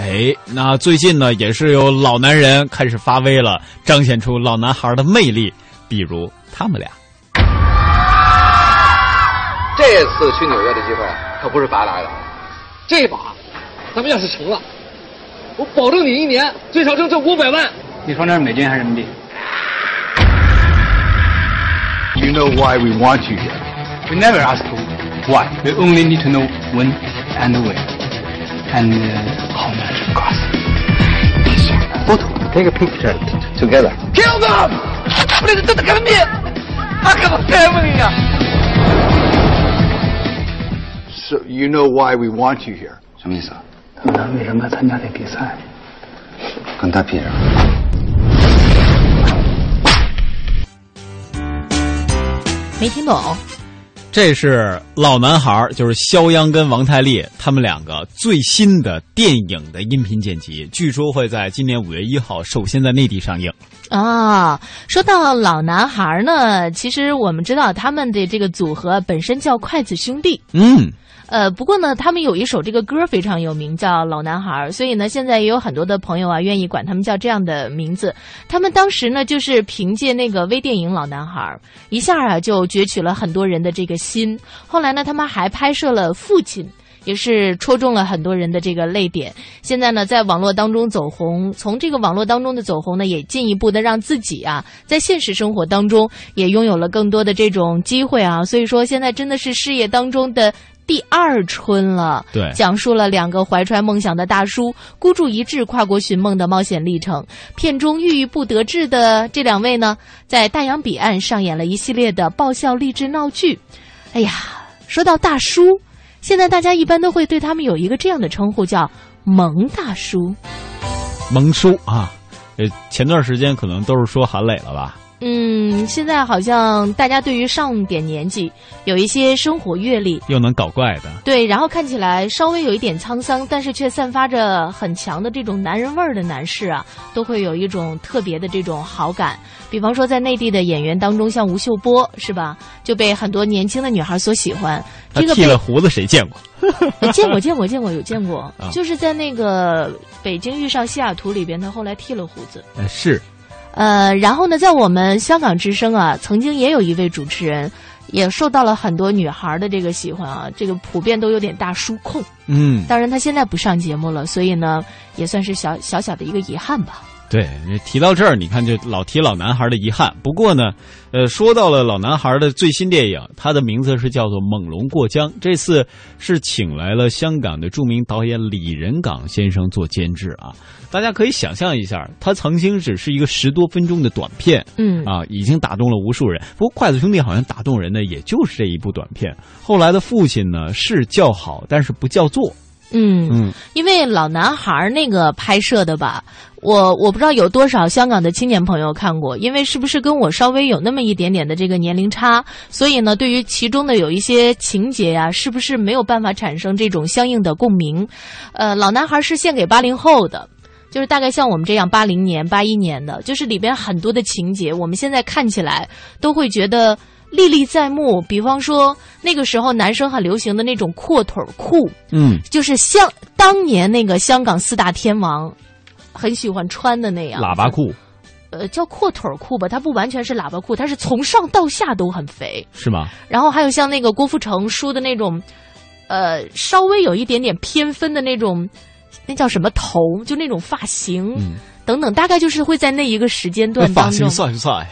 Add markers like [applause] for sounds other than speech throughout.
哎，那最近呢，也是有老男人开始发威了，彰显出老男孩的魅力。比如他们俩，这次去纽约的机会可不是白来的。这把，咱们要是成了，我保证你一年最少挣这五百万。你说那是美金还是人民币？You know why we want you here? We never ask why. We only need to know when and where and how much it costs. Photo. Take a picture together. Kill them! 我这真的革命，他可不该问呀。 So you know why we want you here? 什么意思啊？他们为什么参加这比赛？跟他比什么？没听懂。 这是老男孩，就是肖央跟王太利他们两个最新的电影的音频剪辑，据说会在今年五月一号首先在内地上映。啊，说到老男孩呢，其实我们知道他们的这个组合本身叫筷子兄弟。嗯。呃，不过呢，他们有一首这个歌非常有名，叫《老男孩》，所以呢，现在也有很多的朋友啊，愿意管他们叫这样的名字。他们当时呢，就是凭借那个微电影《老男孩》，一下啊就攫取了很多人的这个心。后来呢，他们还拍摄了《父亲》，也是戳中了很多人的这个泪点。现在呢，在网络当中走红，从这个网络当中的走红呢，也进一步的让自己啊，在现实生活当中也拥有了更多的这种机会啊。所以说，现在真的是事业当中的。第二春了，对，讲述了两个怀揣梦想的大叔孤注一掷跨国寻梦的冒险历程。片中郁郁不得志的这两位呢，在大洋彼岸上演了一系列的爆笑励志闹剧。哎呀，说到大叔，现在大家一般都会对他们有一个这样的称呼，叫“萌大叔”。萌叔啊，呃，前段时间可能都是说韩磊了吧？嗯，现在好像大家对于上点年纪，有一些生活阅历，又能搞怪的，对，然后看起来稍微有一点沧桑，但是却散发着很强的这种男人味儿的男士啊，都会有一种特别的这种好感。比方说，在内地的演员当中，像吴秀波是吧，就被很多年轻的女孩所喜欢。[laughs] 这个剃了胡子谁见过？[laughs] 见过，见过，见过，有见过，[laughs] 就是在那个《北京遇上西雅图》里边，他后来剃了胡子。呃，是。呃，然后呢，在我们香港之声啊，曾经也有一位主持人，也受到了很多女孩的这个喜欢啊，这个普遍都有点大叔控。嗯，当然他现在不上节目了，所以呢，也算是小小小的一个遗憾吧。对，提到这儿，你看就老提老男孩的遗憾。不过呢，呃，说到了老男孩的最新电影，他的名字是叫做《猛龙过江》。这次是请来了香港的著名导演李仁港先生做监制啊。大家可以想象一下，他曾经只是一个十多分钟的短片，嗯啊，已经打动了无数人。不过筷子兄弟好像打动人的也就是这一部短片。后来的父亲呢是叫好，但是不叫座。嗯嗯，因为老男孩那个拍摄的吧，我我不知道有多少香港的青年朋友看过，因为是不是跟我稍微有那么一点点的这个年龄差，所以呢，对于其中的有一些情节呀、啊，是不是没有办法产生这种相应的共鸣？呃，老男孩是献给八零后的。就是大概像我们这样八零年、八一年的，就是里边很多的情节，我们现在看起来都会觉得历历在目。比方说那个时候男生很流行的那种阔腿裤，嗯，就是像当年那个香港四大天王很喜欢穿的那样喇叭裤，呃，叫阔腿裤吧，它不完全是喇叭裤，它是从上到下都很肥，是吗？然后还有像那个郭富城梳的那种，呃，稍微有一点点偏分的那种。那叫什么头？就那种发型，嗯、等等，大概就是会在那一个时间段当中。发型算不帅？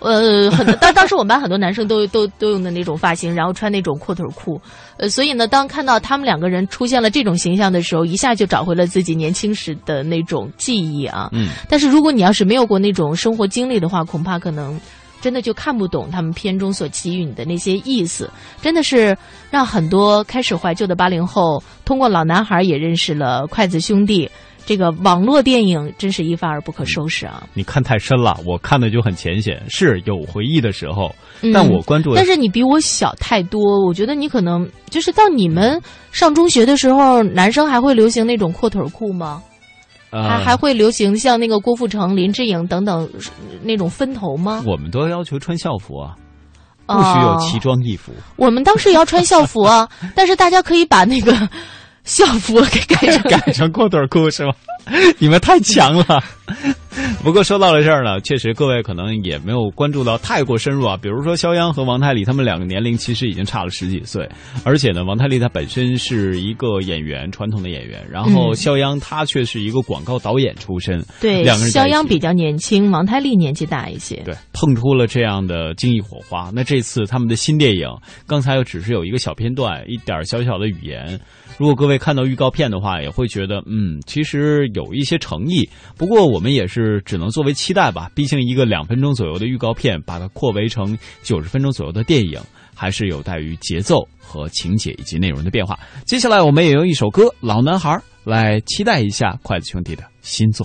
呃，很当当时我们班很多男生都 [laughs] 都都用的那种发型，然后穿那种阔腿裤。呃，所以呢，当看到他们两个人出现了这种形象的时候，一下就找回了自己年轻时的那种记忆啊。嗯。但是如果你要是没有过那种生活经历的话，恐怕可能。真的就看不懂他们片中所给予你的那些意思，真的是让很多开始怀旧的八零后通过老男孩也认识了筷子兄弟。这个网络电影真是一发而不可收拾啊！你看太深了，我看的就很浅显，是有回忆的时候，嗯、但我关注。但是你比我小太多，我觉得你可能就是到你们上中学的时候，男生还会流行那种阔腿裤吗？呃、还还会流行像那个郭富城、林志颖等等那种分头吗？我们都要求穿校服啊，不许有奇装异服。哦、[laughs] 我们当时也要穿校服啊，但是大家可以把那个校服给 [laughs] 改成改成阔腿裤是吗？[laughs] 你们太强了。[laughs] 不过说到了这儿呢，确实各位可能也没有关注到太过深入啊。比如说肖央和王太利，他们两个年龄其实已经差了十几岁，而且呢，王太利他本身是一个演员，传统的演员，然后肖央他却是一个广告导演出身，对，两个人肖央比较年轻，王太利年纪大一些。对，碰出了这样的惊异火花。那这次他们的新电影，刚才又只是有一个小片段，一点小小的语言。如果各位看到预告片的话，也会觉得，嗯，其实有一些诚意。不过我们也是只能作为期待吧，毕竟一个两分钟左右的预告片，把它扩围成九十分钟左右的电影，还是有待于节奏和情节以及内容的变化。接下来我们也用一首歌《老男孩》来期待一下筷子兄弟的新作。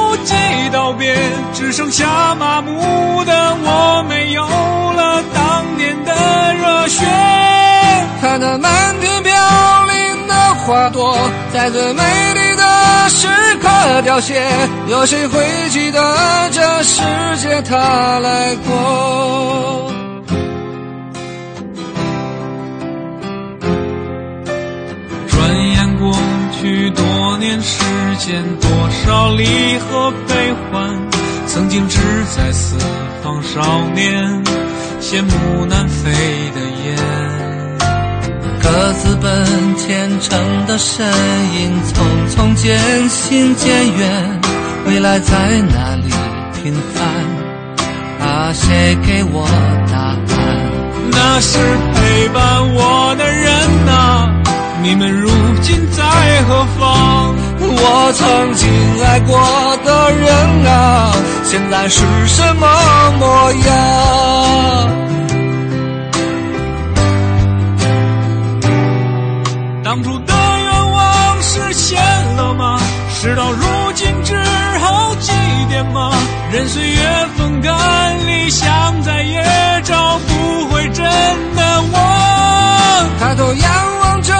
及道别，只剩下麻木的我，没有了当年的热血。看那满天飘零的花朵，在最美丽的时刻凋谢，有谁会记得这世界它来过？转眼过去多年时间，多少离合悲欢，曾经志在四方少年，羡慕南飞的雁。各自奔前程的身影，匆匆渐行渐远，未来在哪里平凡？啊，谁给我答案？那是陪伴我的人呐、你们如今在何方？我曾经爱过的人啊，现在是什么模样？当初的愿望实现了吗？事到如今只好祭奠吗？任岁月风干，理想再也找不回真的我。抬头仰望着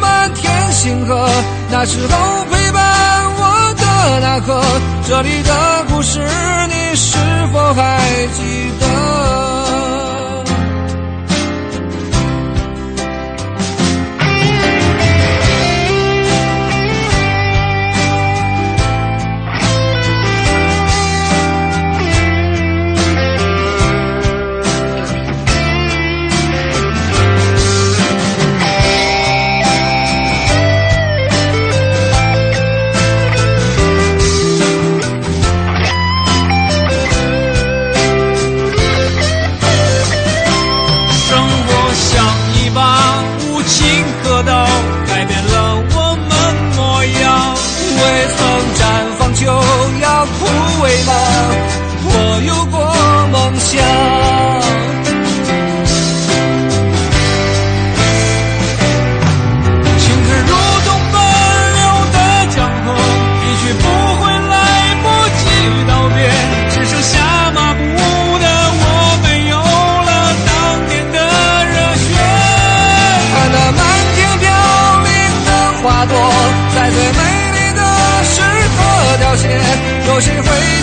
满星河，那时候陪伴我的那颗，这里的故事你是否还记得？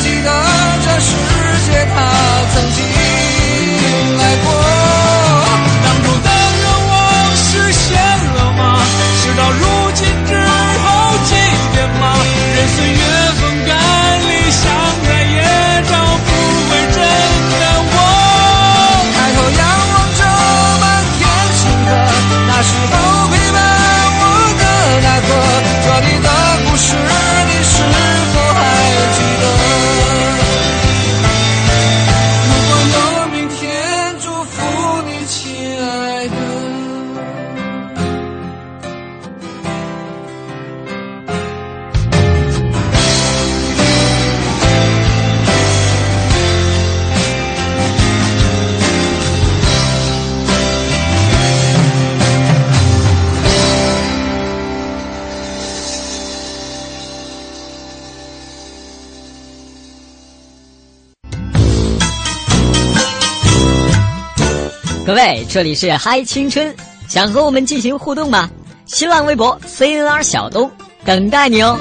记得这世这里是嗨青春，想和我们进行互动吗？新浪微博 CNR 小东等待你哦。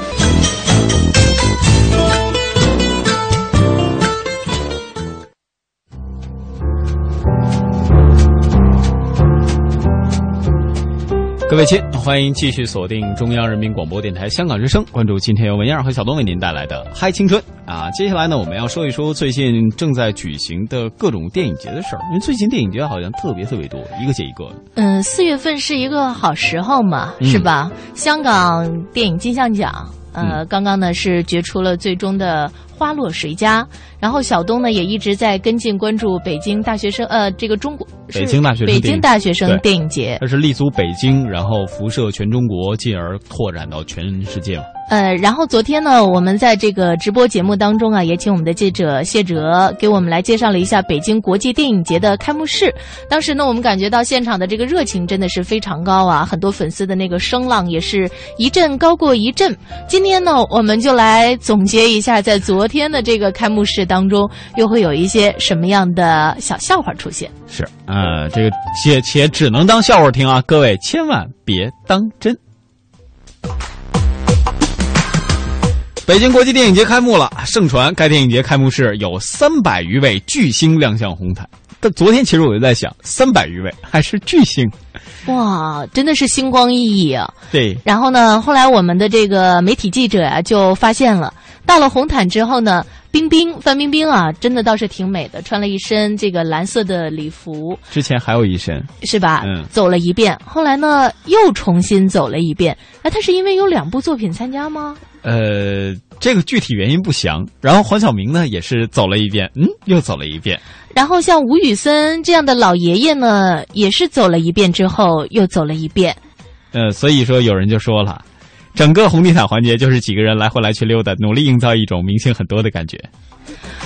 各位亲，欢迎继续锁定中央人民广播电台香港之声，关注今天由文燕和小东为您带来的嗨青春啊！接下来呢，我们要说一说最近正在举行的各种电影节的事儿，因为最近电影节好像特别特别多，一个接一个。嗯，四月份是一个好时候嘛，嗯是吧？香港电影金像奖，呃，刚刚呢是决出了最终的花落谁家。然后小东呢也一直在跟进关注北京大学生，呃，这个中国北京大学生北京大学生电影节。它是立足北京，然后辐射全中国，进而拓展到全世界嘛。呃，然后昨天呢，我们在这个直播节目当中啊，也请我们的记者谢哲给我们来介绍了一下北京国际电影节的开幕式。当时呢，我们感觉到现场的这个热情真的是非常高啊，很多粉丝的那个声浪也是一阵高过一阵。今天呢，我们就来总结一下，在昨天的这个开幕式当中，又会有一些什么样的小笑话出现。是，呃，这个且且只能当笑话听啊，各位千万别当真。北京国际电影节开幕了，盛传该电影节开幕式有三百余位巨星亮相红毯。但昨天其实我就在想，三百余位还是巨星？哇，真的是星光熠熠啊！对，然后呢，后来我们的这个媒体记者啊，就发现了，到了红毯之后呢，冰冰范冰冰啊，真的倒是挺美的，穿了一身这个蓝色的礼服，之前还有一身，是吧？嗯走了一遍，后来呢又重新走了一遍。哎，他是因为有两部作品参加吗？呃，这个具体原因不详。然后黄晓明呢，也是走了一遍，嗯，又走了一遍。然后像吴宇森这样的老爷爷呢，也是走了一遍之后又走了一遍。呃，所以说有人就说了，整个红地毯环节就是几个人来回来去溜达，努力营造一种明星很多的感觉。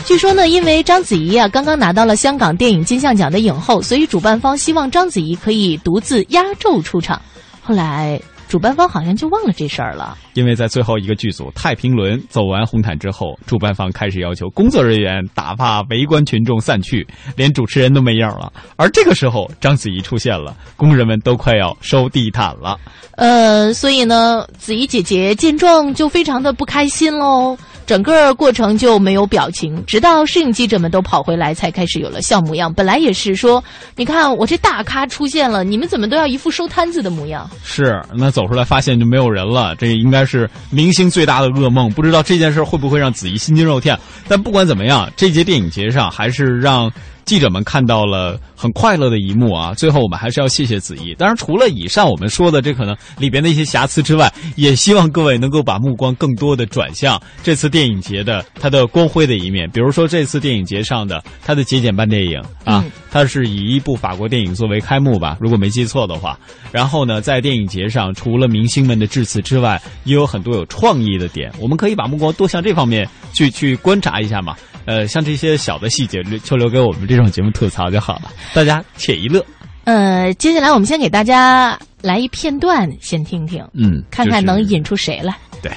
据说呢，因为章子怡啊刚刚拿到了香港电影金像奖的影后，所以主办方希望章子怡可以独自压轴出场。后来主办方好像就忘了这事儿了。因为在最后一个剧组太平轮走完红毯之后，主办方开始要求工作人员打发围观群众散去，连主持人都没影儿了。而这个时候，章子怡出现了，工人们都快要收地毯了。呃，所以呢，子怡姐姐见状就非常的不开心喽。整个过程就没有表情，直到摄影记者们都跑回来，才开始有了笑模样。本来也是说，你看我这大咖出现了，你们怎么都要一副收摊子的模样？是，那走出来发现就没有人了，这应该是明星最大的噩梦。不知道这件事会不会让子怡心惊肉跳？但不管怎么样，这届电影节上还是让记者们看到了很快乐的一幕啊！最后我们还是要谢谢子怡。当然，除了以上我们说的这可能里边的一些瑕疵之外，也希望各位能够把目光更多的转向这次电影节的它的光辉的一面。比如说这次电影节上的它的节俭办电影啊，嗯它是以一部法国电影作为开幕吧，如果没记错的话。然后呢，在电影节上，除了明星们的致辞之外，也有很多有创意的点，我们可以把目光多向这方面去去观察一下嘛。呃，像这些小的细节，就留给我们这种节目吐槽就好了，大家且一乐。呃，接下来我们先给大家来一片段，先听听，嗯，看看能引出谁来。对。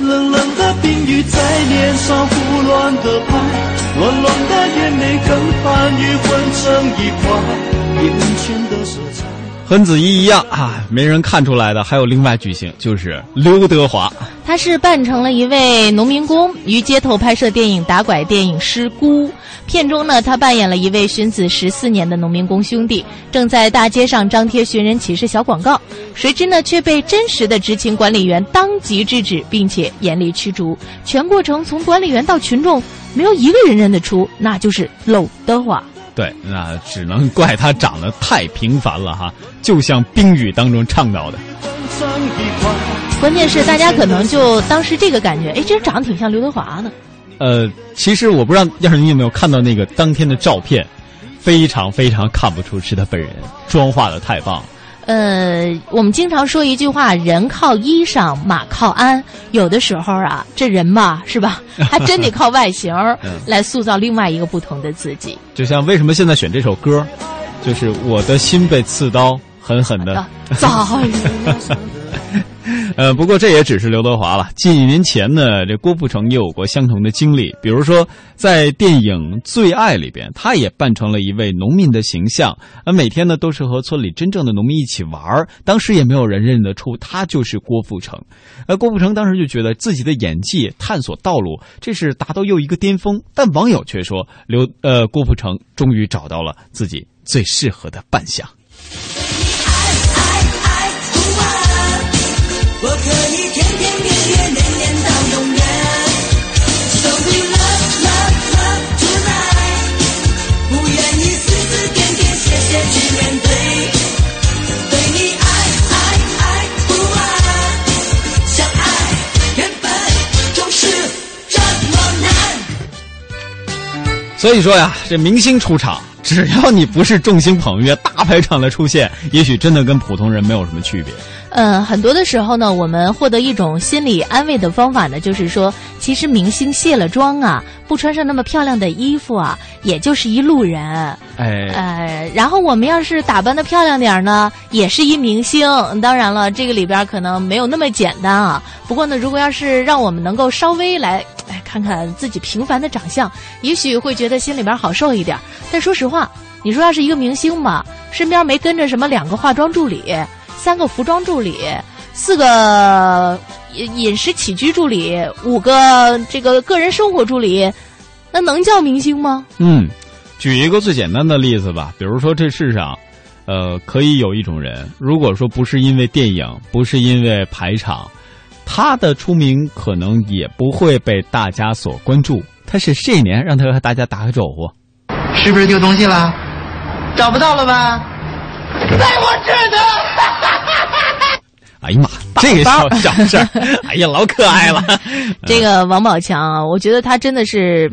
冷冷冰雨在脸上胡乱的拍，乱乱的眼泪跟寒雨混成一块，眼前。和子怡一样啊，没人看出来的还有另外巨星，就是刘德华。他是扮成了一位农民工，于街头拍摄电影打拐电影《失孤》。片中呢，他扮演了一位寻子十四年的农民工兄弟，正在大街上张贴寻人启事小广告，谁知呢却被真实的执勤管理员当即制止，并且严厉驱逐。全过程从管理员到群众，没有一个人认得出，那就是娄德华。对，那只能怪他长得太平凡了哈，就像冰雨当中唱到的。关键是大家可能就当时这个感觉，哎，这人长得挺像刘德华的。呃，其实我不知道，要是你有没有看到那个当天的照片，非常非常看不出是他本人，妆化的太棒。呃，我们经常说一句话：“人靠衣裳，马靠鞍。”有的时候啊，这人嘛，是吧？[laughs] 还真得靠外形 [laughs] 来塑造另外一个不同的自己。就像为什么现在选这首歌，就是我的心被刺刀狠狠的。早 [laughs] 呃，不过这也只是刘德华了。几年前呢，这郭富城也有过相同的经历，比如说在电影《最爱》里边，他也扮成了一位农民的形象，呃每天呢都是和村里真正的农民一起玩儿。当时也没有人认得出他就是郭富城，呃郭富城当时就觉得自己的演技探索道路，这是达到又一个巅峰。但网友却说，刘呃郭富城终于找到了自己最适合的扮相。所以说呀，这明星出场，只要你不是众星捧月、大排场的出现，也许真的跟普通人没有什么区别。嗯，很多的时候呢，我们获得一种心理安慰的方法呢，就是说，其实明星卸了妆啊，不穿上那么漂亮的衣服啊，也就是一路人。哎，呃，然后我们要是打扮的漂亮点儿呢，也是一明星。当然了，这个里边可能没有那么简单啊。不过呢，如果要是让我们能够稍微来，哎，看看自己平凡的长相，也许会觉得心里边好受一点。但说实话，你说要是一个明星吧，身边没跟着什么两个化妆助理。三个服装助理，四个饮食起居助理，五个这个个人生活助理，那能叫明星吗？嗯，举一个最简单的例子吧，比如说这世上，呃，可以有一种人，如果说不是因为电影，不是因为排场，他的出名可能也不会被大家所关注。他是这一年，让他和大家打个招呼，是不是丢东西了？找不到了吧？在我这呢。[laughs] 哎呀妈，这个小小事儿，[laughs] 哎呀，老可爱了。这个王宝强啊，我觉得他真的是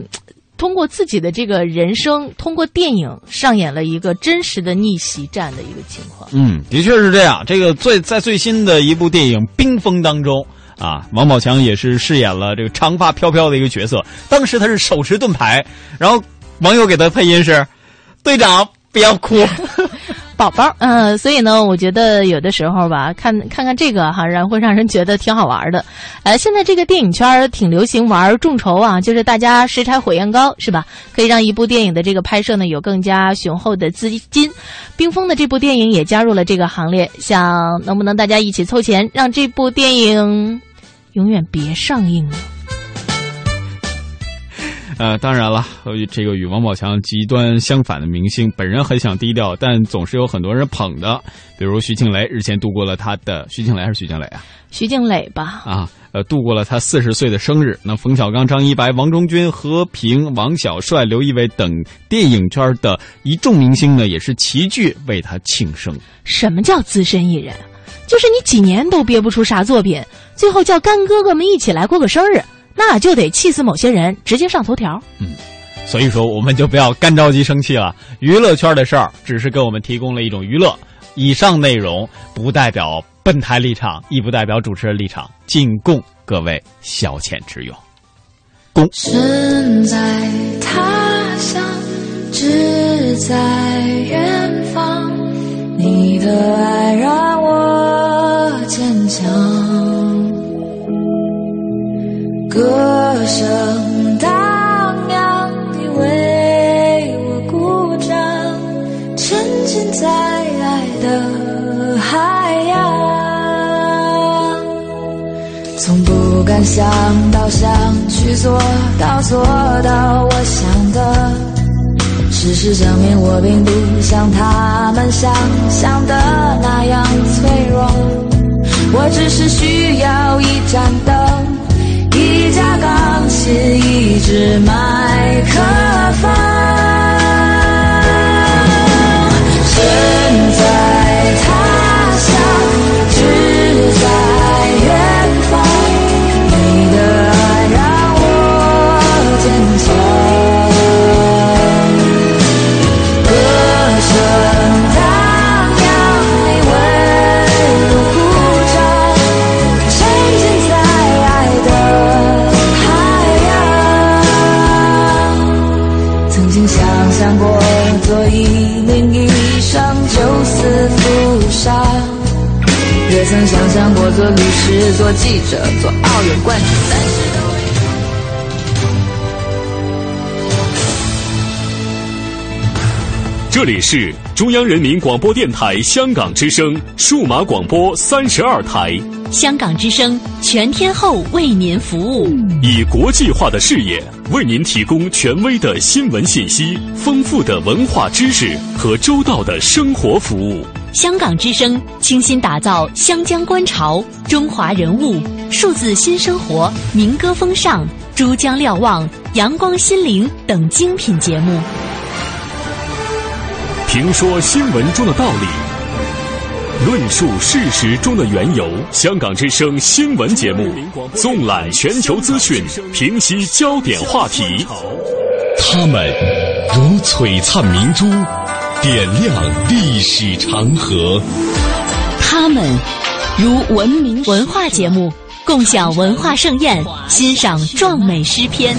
通过自己的这个人生，通过电影上演了一个真实的逆袭战的一个情况。嗯，的确是这样。这个最在最新的一部电影《冰封》当中啊，王宝强也是饰演了这个长发飘飘的一个角色。当时他是手持盾牌，然后网友给他配音是：“队长，不要哭。”宝宝，嗯，所以呢，我觉得有的时候吧，看看看这个哈，然会让人觉得挺好玩的。呃，现在这个电影圈挺流行玩众筹啊，就是大家拾柴火焰高，是吧？可以让一部电影的这个拍摄呢有更加雄厚的资金。冰封的这部电影也加入了这个行列，想能不能大家一起凑钱，让这部电影永远别上映呢？呃，当然了，这个与王宝强极端相反的明星，本人很想低调，但总是有很多人捧的。比如徐静蕾日前度过了他的徐静蕾还是徐静蕾啊？徐静蕾吧。啊，呃，度过了他四十岁的生日。那冯小刚、张一白、王中军、何平、王小帅、刘仪伟等电影圈的一众明星呢，也是齐聚为他庆生。什么叫资深艺人？就是你几年都憋不出啥作品，最后叫干哥哥们一起来过个生日。那就得气死某些人，直接上头条。嗯，所以说我们就不要干着急生气了。娱乐圈的事儿只是给我们提供了一种娱乐，以上内容不代表本台立场，亦不代表主持人立场，仅供各位消遣之用。公身在他乡，我想去做到做到我想的，事实证明我并不像他们想象的那样脆弱，我只是需要一盏灯。一架钢琴，一支麦克风，是曾经想象过做一名医生救死扶伤也曾想象过做律师做记者做奥运冠军。这里是中央人民广播电台香港之声数码广播三十二台。香港之声全天候为您服务。以国际化的视野为您提供权威的新闻信息、丰富的文化知识和周到的生活服务。香港之声倾心打造湘江观潮、中华人物、数字新生活、民歌风尚、珠江瞭望、阳光心灵等精品节目。评说新闻中的道理，论述事实中的缘由。香港之声新闻节目纵览全球资讯，平息焦点话题。他们如璀璨明珠，点亮历史长河。他们如文明文化节目，共享文化盛宴，欣赏壮美诗篇。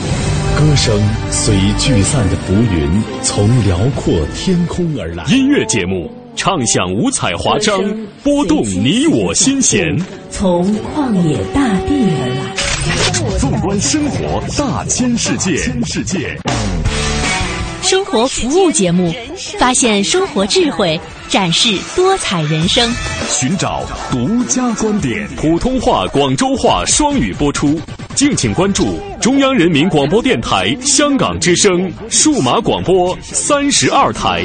歌声随聚散的浮云，从辽阔天空而来。音乐节目唱响五彩华章，拨动你我心弦。从旷野大地而来。纵观生活大千世界，世界。生活服务节目，发现生活智慧，展示多彩人生。寻找独家观点，普通话、广州话双语播出。敬请关注中央人民广播电台香港之声数码广播三十二台。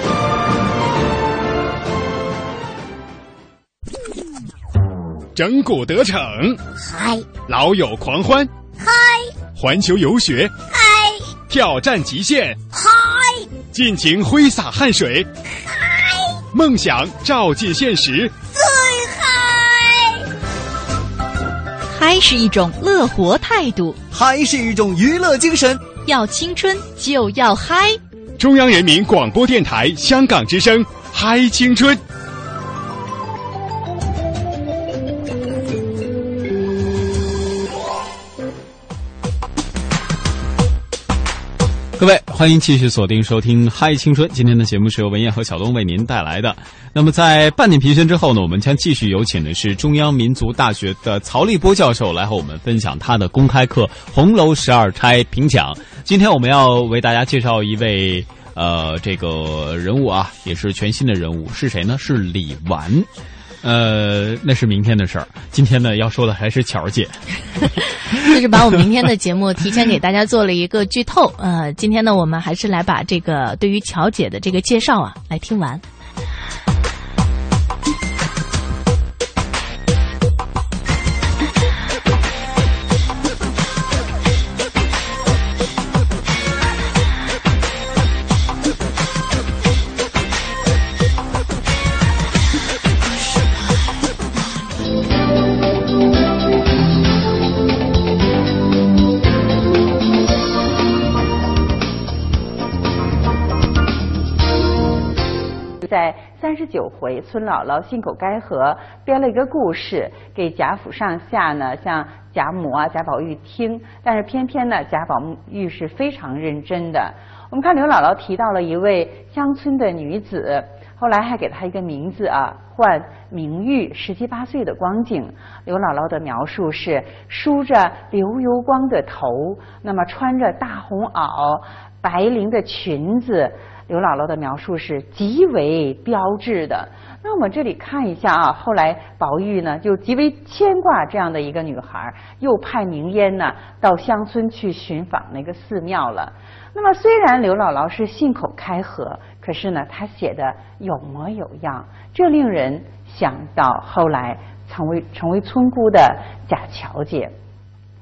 整蛊得逞，嗨；老友狂欢，嗨；环球游学，嗨；挑战极限，嗨；尽情挥洒汗水，嗨；梦想照进现实，最嗨。嗨是一种乐活态度，嗨是一种娱乐精神。要青春就要嗨！中央人民广播电台香港之声，嗨青春。各位，欢迎继续锁定收听《嗨青春》。今天的节目是由文艳和小东为您带来的。那么，在半点评宣之后呢，我们将继续有请的是中央民族大学的曹立波教授来和我们分享他的公开课《红楼十二钗》评讲。今天我们要为大家介绍一位呃这个人物啊，也是全新的人物，是谁呢？是李纨。呃，那是明天的事儿。今天呢，要说的还是乔姐，[laughs] 就是把我们明天的节目提前给大家做了一个剧透。呃，今天呢，我们还是来把这个对于乔姐的这个介绍啊，来听完。十九回，孙姥姥信口开河编了一个故事给贾府上下呢，像贾母啊、贾宝玉听，但是偏偏呢，贾宝玉是非常认真的。我们看刘姥姥提到了一位乡村的女子，后来还给她一个名字啊，唤明玉，十七八岁的光景。刘姥姥的描述是梳着流油光的头，那么穿着大红袄、白绫的裙子。刘姥姥的描述是极为标志的。那我们这里看一下啊，后来宝玉呢就极为牵挂这样的一个女孩，又派明烟呢到乡村去寻访那个寺庙了。那么虽然刘姥姥是信口开河，可是呢她写的有模有样，这令人想到后来成为成为村姑的贾巧姐。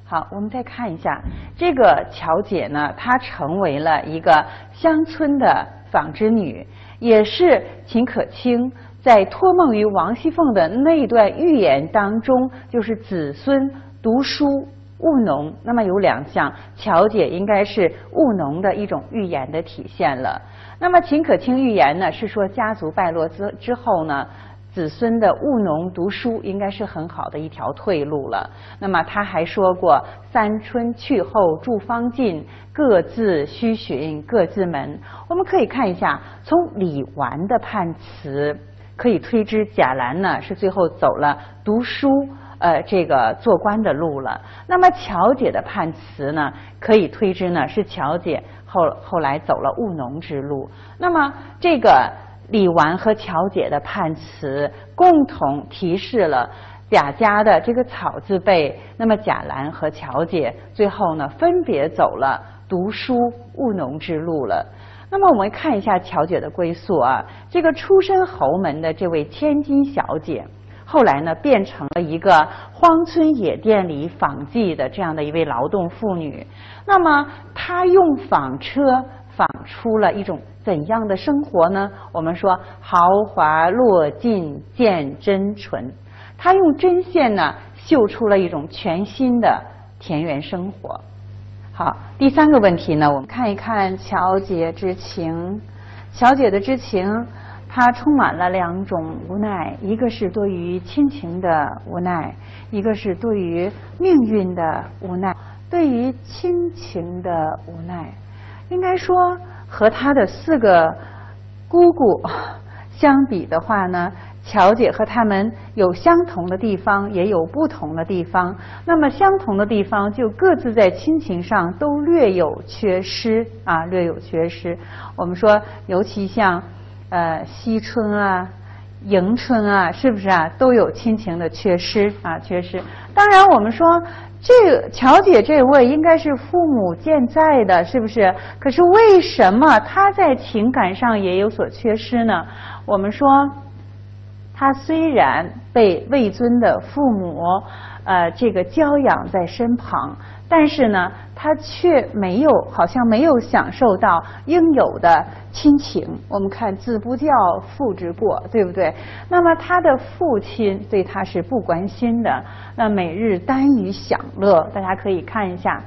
好，我们再看一下这个乔姐呢，她成为了一个乡村的纺织女，也是秦可卿在托梦于王熙凤的那段预言当中，就是子孙读书务农。那么有两项，乔姐应该是务农的一种预言的体现了。那么秦可卿预言呢，是说家族败落之之后呢。子孙的务农读书应该是很好的一条退路了。那么他还说过“三春去后诸方尽，各自须寻各自门”。我们可以看一下，从李纨的判词可以推知贾兰呢是最后走了读书呃这个做官的路了。那么乔姐的判词呢，可以推知呢是乔姐后后来走了务农之路。那么这个。李纨和乔姐的判词共同提示了贾家的这个草字辈。那么贾兰和乔姐最后呢，分别走了读书务农之路了。那么我们看一下乔姐的归宿啊，这个出身侯门的这位千金小姐，后来呢变成了一个荒村野店里纺绩的这样的一位劳动妇女。那么她用纺车纺出了一种。怎样的生活呢？我们说豪华落尽见真纯，他用针线呢绣出了一种全新的田园生活。好，第三个问题呢，我们看一看乔姐之情。乔姐的之情，它充满了两种无奈：一个是对于亲情的无奈，一个是对于命运的无奈。对于亲情的无奈，应该说。和他的四个姑姑 [laughs] 相比的话呢，乔姐和他们有相同的地方，也有不同的地方。那么相同的地方，就各自在亲情上都略有缺失啊，略有缺失。我们说，尤其像呃惜春啊、迎春啊，是不是啊，都有亲情的缺失啊，缺失。当然，我们说。这个乔姐这位应该是父母健在的，是不是？可是为什么她在情感上也有所缺失呢？我们说，她虽然被魏尊的父母呃这个娇养在身旁。但是呢，他却没有，好像没有享受到应有的亲情。我们看“子不教，父之过”，对不对？那么他的父亲对他是不关心的，那每日耽于享乐。大家可以看一下，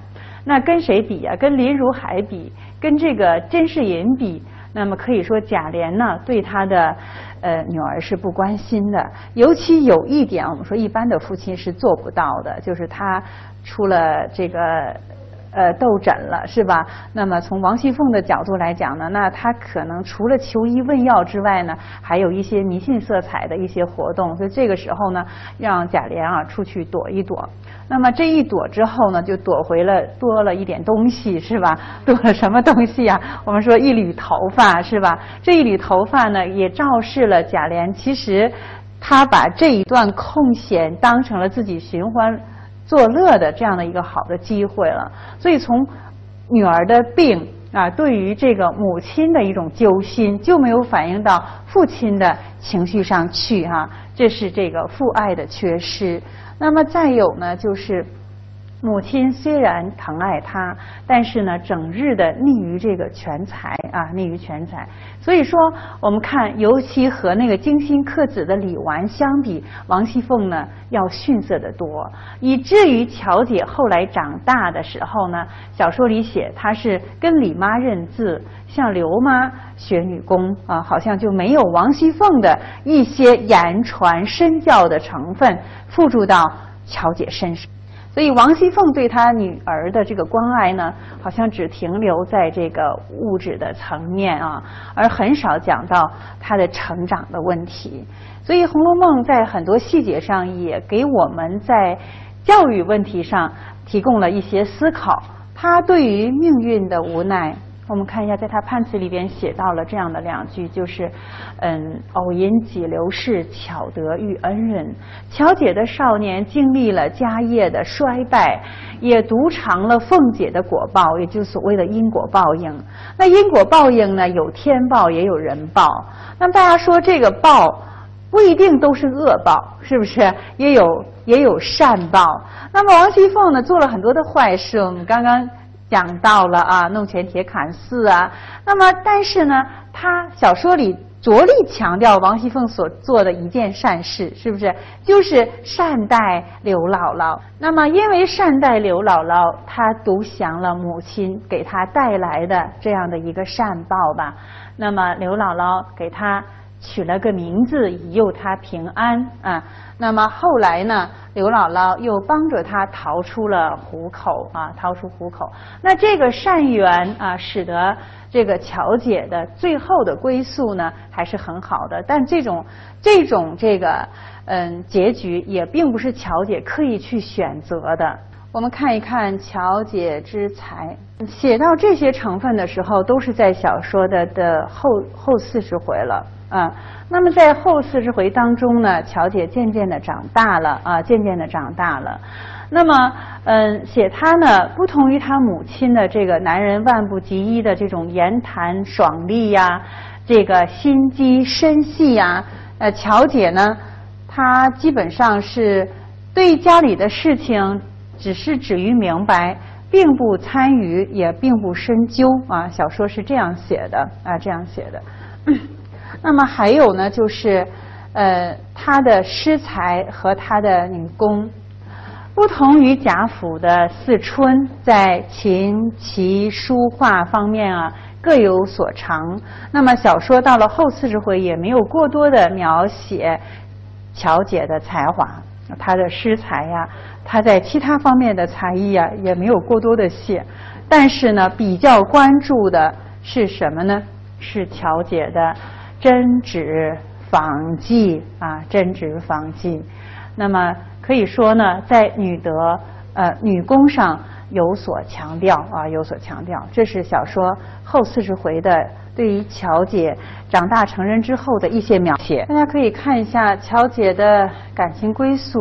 那跟谁比啊？跟林如海比，跟这个甄士隐比。那么可以说，贾琏呢对他的呃女儿是不关心的。尤其有一点，我们说一般的父亲是做不到的，就是他。出了这个呃痘疹了，是吧？那么从王熙凤的角度来讲呢，那她可能除了求医问药之外呢，还有一些迷信色彩的一些活动。所以这个时候呢，让贾琏啊出去躲一躲。那么这一躲之后呢，就躲回了多了一点东西，是吧？多了什么东西呀？我们说一缕头发，是吧？这一缕头发呢，也昭示了贾琏其实他把这一段空闲当成了自己寻欢。作乐的这样的一个好的机会了，所以从女儿的病啊，对于这个母亲的一种揪心，就没有反映到父亲的情绪上去哈，这是这个父爱的缺失。那么再有呢，就是。母亲虽然疼爱他，但是呢，整日的溺于这个权财啊，溺于权财。所以说，我们看，尤其和那个精心克子的李纨相比，王熙凤呢要逊色得多，以至于乔姐后来长大的时候呢，小说里写她是跟李妈认字，向刘妈学女工啊，好像就没有王熙凤的一些言传身教的成分附注到乔姐身上。所以王熙凤对她女儿的这个关爱呢，好像只停留在这个物质的层面啊，而很少讲到她的成长的问题。所以《红楼梦》在很多细节上也给我们在教育问题上提供了一些思考。她对于命运的无奈，我们看一下，在他判词里边写到了这样的两句，就是，嗯，偶因几流逝，巧得遇恩人。巧姐的少年经历了家业的衰败，也独尝了凤姐的果报，也就所谓的因果报应。那因果报应呢，有天报，也有人报。那么大家说这个报不一定都是恶报，是不是？也有也有善报。那么王熙凤呢，做了很多的坏事，我们刚刚。讲到了啊，弄权铁槛寺啊，那么但是呢，他小说里着力强调王熙凤所做的一件善事，是不是？就是善待刘姥姥。那么因为善待刘姥姥，他独享了母亲给他带来的这样的一个善报吧。那么刘姥姥给他取了个名字，以佑他平安啊。那么后来呢，刘姥姥又帮着他逃出了虎口啊，逃出虎口。那这个善缘啊，使得这个巧姐的最后的归宿呢，还是很好的。但这种这种这个嗯结局，也并不是巧姐刻意去选择的。我们看一看巧姐之才，写到这些成分的时候，都是在小说的的后后四十回了啊。那么在后四十回当中呢，巧姐渐渐的长大了啊，渐渐的长大了。那么，嗯，写她呢，不同于她母亲的这个男人万不及一的这种言谈爽利呀，这个心机深细呀，呃，巧姐呢，她基本上是对家里的事情。只是止于明白，并不参与，也并不深究啊。小说是这样写的啊，这样写的。[clears throat] 那么还有呢，就是呃，他的诗才和他的女工，不同于贾府的四春，在琴棋书画方面啊各有所长。那么小说到了后四十回，也没有过多的描写巧姐的才华，他的诗才呀。他在其他方面的才艺呀，也没有过多的写，但是呢，比较关注的是什么呢？是巧姐的针指纺技啊，针指纺技。那么可以说呢，在女德呃女工上有所强调啊，有所强调。这是小说后四十回的对于巧姐长大成人之后的一些描写。大家可以看一下巧姐的感情归宿。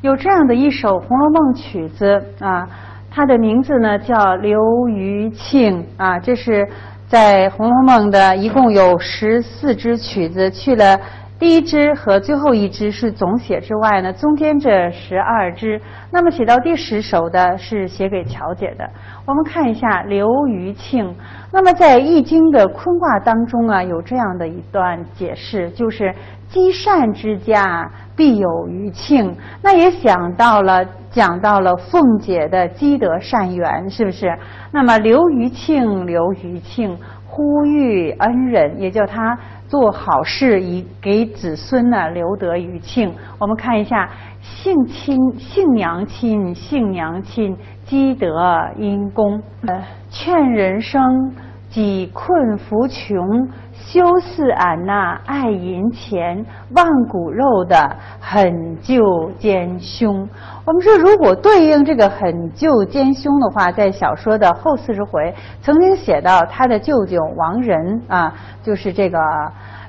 有这样的一首《红楼梦》曲子啊，它的名字呢叫刘余庆啊，这是在《红楼梦》的一共有十四支曲子，去了第一支和最后一支是总写之外呢，中间这十二支，那么写到第十首的是写给乔姐的。我们看一下刘余庆，那么在《易经》的坤卦当中啊，有这样的一段解释，就是积善之家。必有余庆，那也想到了，讲到了凤姐的积德善缘，是不是？那么刘余庆，刘余庆呼吁恩人，也叫他做好事，以给子孙呢留得余庆。我们看一下，幸亲，幸娘亲，幸娘亲，积德因功。呃，劝人生，己困扶穷。修似俺那爱银钱、万骨肉的狠救奸凶。我们说，如果对应这个狠救奸凶的话，在小说的后四十回曾经写到他的舅舅王仁啊，就是这个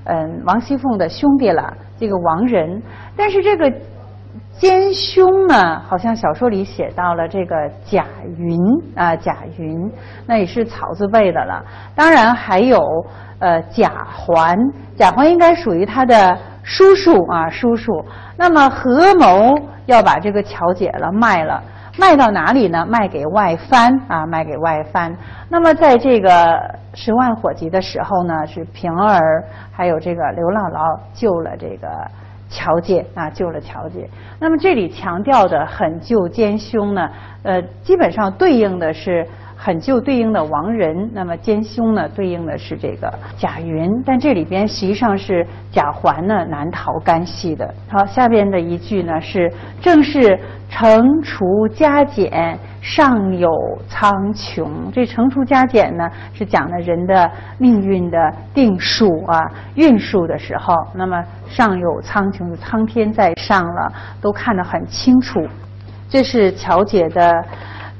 嗯王熙凤的兄弟了，这个王仁。但是这个奸凶呢，好像小说里写到了这个贾云啊，贾云，那也是草字辈的了。当然还有。呃，贾环，贾环应该属于他的叔叔啊，叔叔。那么合谋要把这个巧姐了卖了，卖到哪里呢？卖给外藩啊，卖给外藩。那么在这个十万火急的时候呢，是平儿还有这个刘姥姥救了这个乔姐啊，救了乔姐。那么这里强调的很，就奸凶呢，呃，基本上对应的是。狠救对应的王仁，那么奸凶呢对应的是这个贾云，但这里边实际上是贾环呢难逃干系的。好，下边的一句呢是正是惩除加减，上有苍穹。这乘除加减呢是讲的人的命运的定数啊运数的时候，那么上有苍穹，苍天在上了，都看得很清楚。这是乔姐的。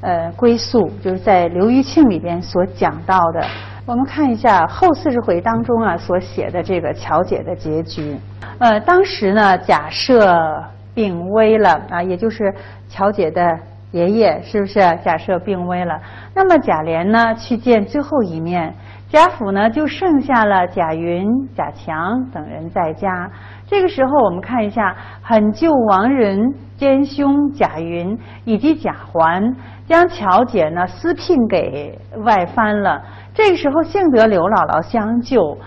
呃归宿，就是在刘余庆里边所讲到的。我们看一下后四十回当中啊所写的这个乔姐的结局。呃，当时呢，贾赦病危了啊，也就是乔姐的爷爷，是不是？贾赦病危了，那么贾琏呢去见最后一面，贾府呢就剩下了贾云、贾强等人在家。这个时候，我们看一下狠救亡人奸凶贾云以及贾环，将巧姐呢私聘给外藩了。这个时候，幸得刘姥姥相救，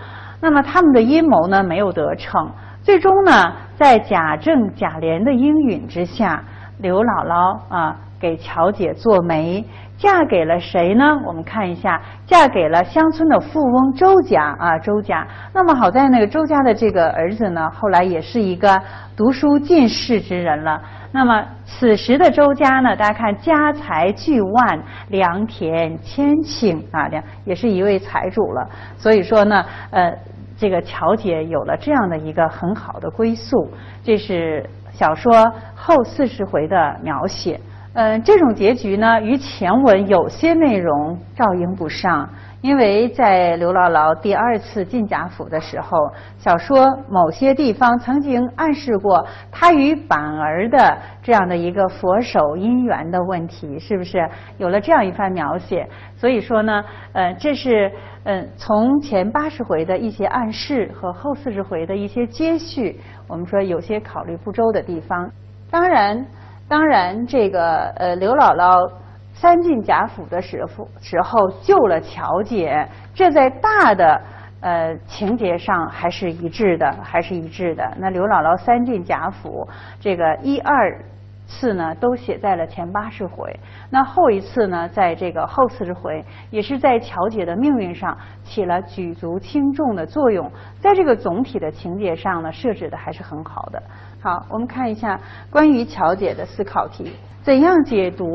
那么他们的阴谋呢没有得逞，最终呢，在贾政、贾琏的应允之下，刘姥姥啊给乔姐做媒，嫁给了谁呢？我们看一下，嫁给了乡村的富翁周家啊，周家。那么好在那个周家的这个儿子呢，后来也是一个读书进士之人了。那么此时的周家呢，大家看家财巨万，良田千顷啊，这也是一位财主了。所以说呢，呃，这个乔姐有了这样的一个很好的归宿，这是小说后四十回的描写。嗯，这种结局呢，与前文有些内容照应不上。因为在刘姥姥第二次进贾府的时候，小说某些地方曾经暗示过她与板儿的这样的一个佛手姻缘的问题，是不是有了这样一番描写？所以说呢，呃，这是嗯从前八十回的一些暗示和后四十回的一些接续，我们说有些考虑不周的地方。当然，当然这个呃刘姥姥。三进贾府的时候，时候救了乔姐，这在大的呃情节上还是一致的，还是一致的。那刘姥姥三进贾府，这个一二次呢都写在了前八十回，那后一次呢，在这个后四十回，也是在乔姐的命运上起了举足轻重的作用。在这个总体的情节上呢，设置的还是很好的。好，我们看一下关于乔姐的思考题：怎样解读？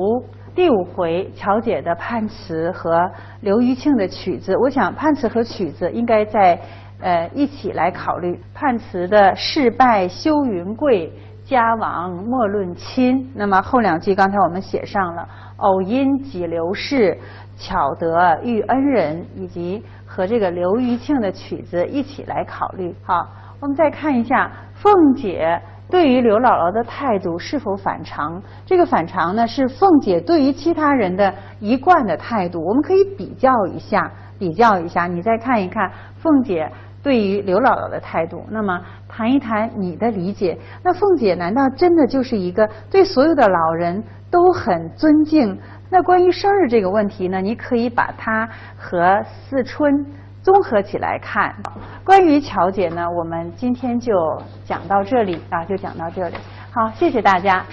第五回乔姐的判词和刘余庆的曲子，我想判词和曲子应该在呃一起来考虑。判词的事败休云贵，家亡莫论亲。那么后两句刚才我们写上了，偶因己刘氏，巧得遇恩人，以及和这个刘余庆的曲子一起来考虑。好，我们再看一下凤姐。对于刘姥姥的态度是否反常？这个反常呢，是凤姐对于其他人的一贯的态度。我们可以比较一下，比较一下，你再看一看凤姐对于刘姥姥的态度。那么谈一谈你的理解。那凤姐难道真的就是一个对所有的老人都很尊敬？那关于生日这个问题呢，你可以把它和四春。综合起来看，关于乔姐呢，我们今天就讲到这里啊，就讲到这里。好，谢谢大家。